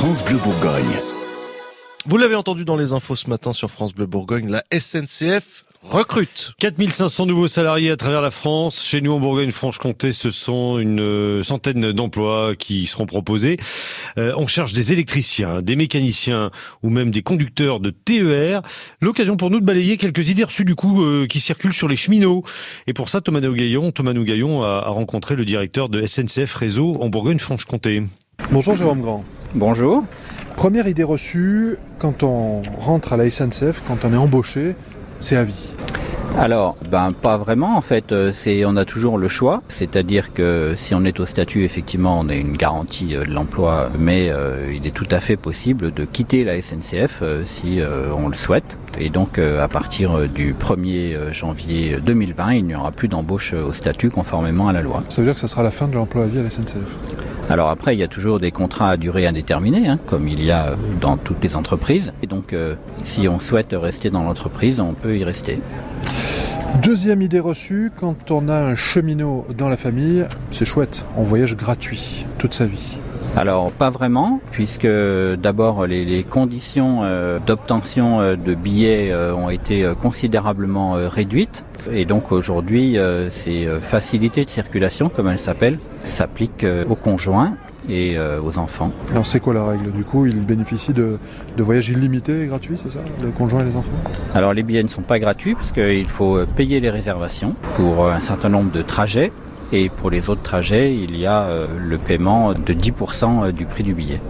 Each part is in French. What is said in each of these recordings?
France Bleu Bourgogne. Vous l'avez entendu dans les infos ce matin sur France Bleu Bourgogne, la SNCF recrute. 4500 nouveaux salariés à travers la France. Chez nous en Bourgogne-Franche-Comté, ce sont une euh, centaine d'emplois qui seront proposés. Euh, on cherche des électriciens, des mécaniciens ou même des conducteurs de TER. L'occasion pour nous de balayer quelques idées reçues du coup euh, qui circulent sur les cheminots. Et pour ça, Thomas Nougaillon, Thomas Nougaillon a, a rencontré le directeur de SNCF Réseau en Bourgogne-Franche-Comté. Bonjour Jérôme Grand. Bonjour. Première idée reçue, quand on rentre à la SNCF, quand on est embauché, c'est à vie. Alors, ben pas vraiment en fait. euh, C'est on a toujours le choix, c'est-à-dire que si on est au statut, effectivement, on a une garantie euh, de l'emploi, mais euh, il est tout à fait possible de quitter la SNCF euh, si euh, on le souhaite. Et donc, à partir du 1er euh, janvier 2020, il n'y aura plus d'embauche au statut conformément à la loi. Ça veut dire que ça sera la fin de l'emploi à vie à la SNCF. Alors après, il y a toujours des contrats à durée indéterminée, hein, comme il y a euh, dans toutes les entreprises. Et donc, euh, si on souhaite rester dans l'entreprise, on peut y rester. Deuxième idée reçue, quand on a un cheminot dans la famille, c'est chouette, on voyage gratuit toute sa vie. Alors pas vraiment, puisque d'abord les, les conditions euh, d'obtention euh, de billets euh, ont été considérablement euh, réduites. Et donc aujourd'hui, ces facilités de circulation, comme elles s'appellent, s'appliquent aux conjoints et aux enfants. Alors c'est quoi la règle? Du coup, ils bénéficient de, de voyages illimités et gratuits, c'est ça? Le conjoint et les enfants? Alors les billets ne sont pas gratuits, parce qu'il faut payer les réservations pour un certain nombre de trajets. Et pour les autres trajets, il y a euh, le paiement de 10% du prix du billet.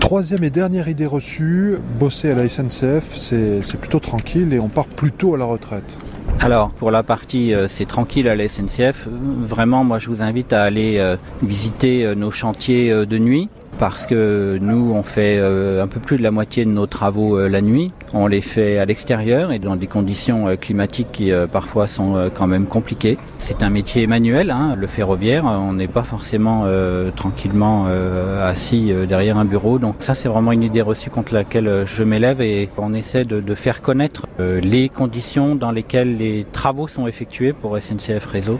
Troisième et dernière idée reçue, bosser à la SNCF, c'est plutôt tranquille et on part plutôt à la retraite. Alors, pour la partie euh, c'est tranquille à la SNCF, euh, vraiment, moi je vous invite à aller euh, visiter euh, nos chantiers euh, de nuit. Parce que nous, on fait euh, un peu plus de la moitié de nos travaux euh, la nuit. On les fait à l'extérieur et dans des conditions euh, climatiques qui parfois sont quand même compliquées. C'est un métier manuel, hein, le ferroviaire. On n'est pas forcément tranquillement assis derrière un bureau. Donc ça, c'est vraiment une idée reçue contre laquelle je m'élève et on essaie de, faire connaître les conditions dans lesquelles les travaux sont effectués pour SNCF Réseau.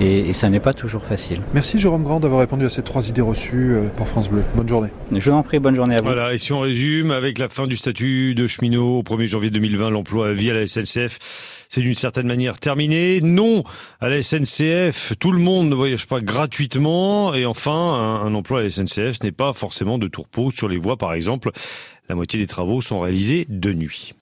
Et, et ça n'est pas toujours facile. Merci Jérôme Grand d'avoir répondu à ces trois idées reçues euh, pour France Bleu. Bonne journée. Je vous en prie, bonne journée à vous. Voilà, et si on résume, avec la fin du statut de cheminot au 1er janvier 2020, l'emploi à vie à la SNCF, c'est d'une certaine manière terminé. Non, à la SNCF, tout le monde ne voyage pas gratuitement. Et enfin, un, un emploi à la SNCF, ce n'est pas forcément de tourpeau sur les voies, par exemple. La moitié des travaux sont réalisés de nuit.